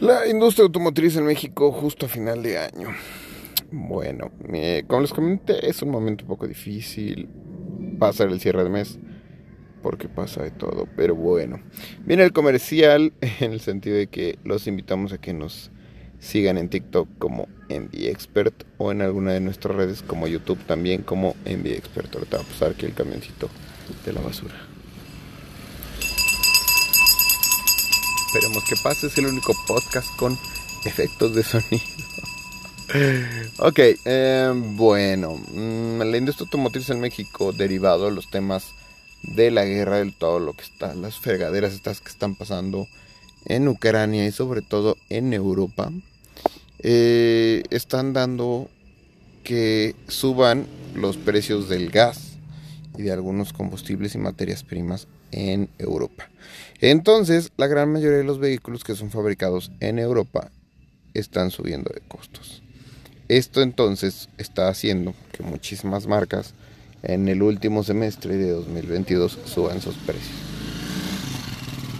La industria automotriz en México justo a final de año. Bueno, eh, como les comenté, es un momento un poco difícil pasar el cierre de mes porque pasa de todo, pero bueno. Viene el comercial en el sentido de que los invitamos a que nos sigan en TikTok como Expert o en alguna de nuestras redes como YouTube también como Expert. Ahorita va a pasar aquí el camioncito de la basura. Esperemos que pase, es el único podcast con efectos de sonido. ok, eh, bueno, mm, la industria automotriz en México, derivado de los temas de la guerra, del todo lo que está, las fregaderas estas que están pasando en Ucrania y sobre todo en Europa, eh, están dando que suban los precios del gas y de algunos combustibles y materias primas en Europa. Entonces, la gran mayoría de los vehículos que son fabricados en Europa están subiendo de costos. Esto entonces está haciendo que muchísimas marcas en el último semestre de 2022 suban sus precios.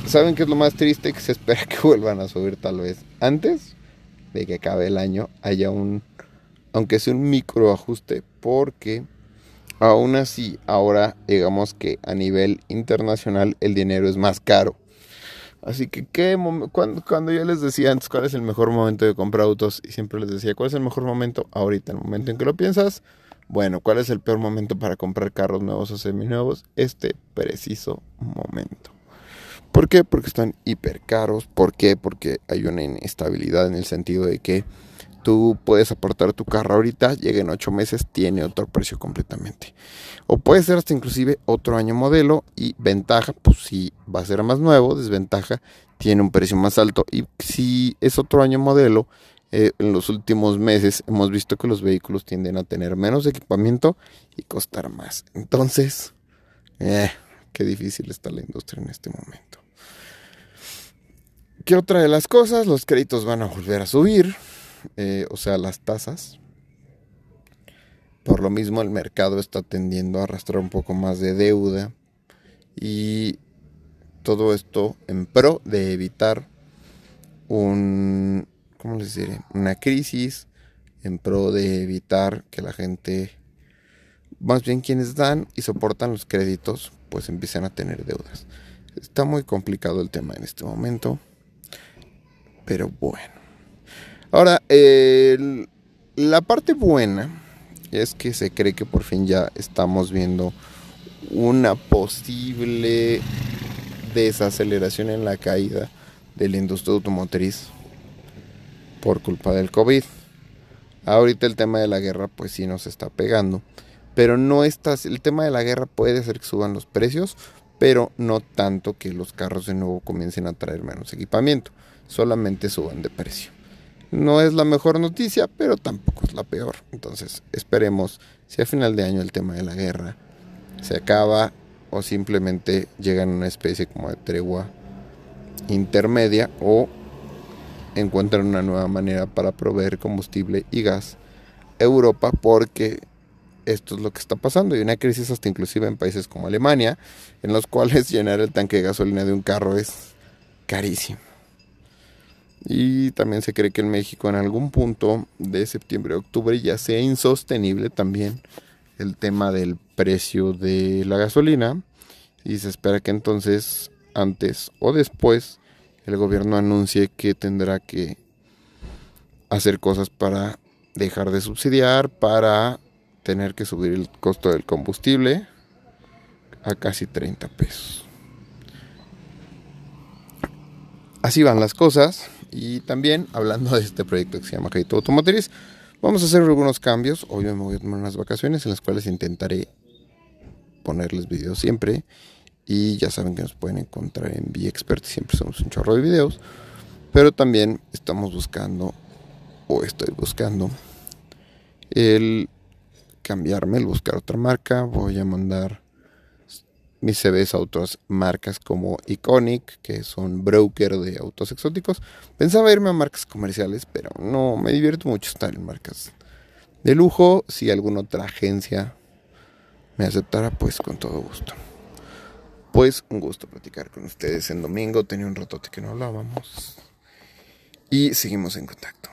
¿Saben qué es lo más triste? Que se espera que vuelvan a subir tal vez antes de que acabe el año haya un, aunque sea un micro ajuste, porque Aún así, ahora digamos que a nivel internacional el dinero es más caro. Así que ¿qué cuando, cuando yo les decía antes cuál es el mejor momento de comprar autos y siempre les decía cuál es el mejor momento ahorita, el momento en que lo piensas, bueno, ¿cuál es el peor momento para comprar carros nuevos o seminuevos? Este preciso momento. ¿Por qué? Porque están hiper caros. ¿Por qué? Porque hay una inestabilidad en el sentido de que Tú puedes aportar tu carro ahorita, llega en 8 meses, tiene otro precio completamente. O puede ser hasta inclusive otro año modelo y ventaja, pues si va a ser más nuevo, desventaja, tiene un precio más alto. Y si es otro año modelo, eh, en los últimos meses hemos visto que los vehículos tienden a tener menos equipamiento y costar más. Entonces, eh, qué difícil está la industria en este momento. ¿Qué otra de las cosas? Los créditos van a volver a subir. Eh, o sea, las tasas. Por lo mismo el mercado está tendiendo a arrastrar un poco más de deuda y todo esto en pro de evitar un, ¿cómo? Una crisis, en pro de evitar que la gente, más bien quienes dan y soportan los créditos, pues empiecen a tener deudas. Está muy complicado el tema en este momento, pero bueno. Ahora, la parte buena es que se cree que por fin ya estamos viendo una posible desaceleración en la caída de la industria automotriz por culpa del COVID. Ahorita el tema de la guerra pues sí nos está pegando, pero no está el tema de la guerra puede hacer que suban los precios, pero no tanto que los carros de nuevo comiencen a traer menos equipamiento, solamente suban de precio. No es la mejor noticia, pero tampoco es la peor. Entonces, esperemos si a final de año el tema de la guerra se acaba o simplemente llega a una especie como de tregua intermedia o encuentran una nueva manera para proveer combustible y gas a Europa porque esto es lo que está pasando. Hay una crisis hasta inclusive en países como Alemania, en los cuales llenar el tanque de gasolina de un carro es carísimo. Y también se cree que en México en algún punto de septiembre octubre ya sea insostenible también el tema del precio de la gasolina. Y se espera que entonces, antes o después, el gobierno anuncie que tendrá que hacer cosas para dejar de subsidiar, para tener que subir el costo del combustible a casi 30 pesos. Así van las cosas. Y también, hablando de este proyecto que se llama Crédito Automotriz, vamos a hacer algunos cambios. Hoy me voy a tomar unas vacaciones en las cuales intentaré ponerles videos siempre. Y ya saben que nos pueden encontrar en VXpert, siempre somos un chorro de videos. Pero también estamos buscando, o estoy buscando, el cambiarme, el buscar otra marca. Voy a mandar mis CVs a otras marcas como Iconic, que son broker de autos exóticos. Pensaba irme a marcas comerciales, pero no, me divierto mucho estar en marcas de lujo. Si alguna otra agencia me aceptara, pues con todo gusto. Pues un gusto platicar con ustedes en domingo. Tenía un ratote que no hablábamos. y seguimos en contacto.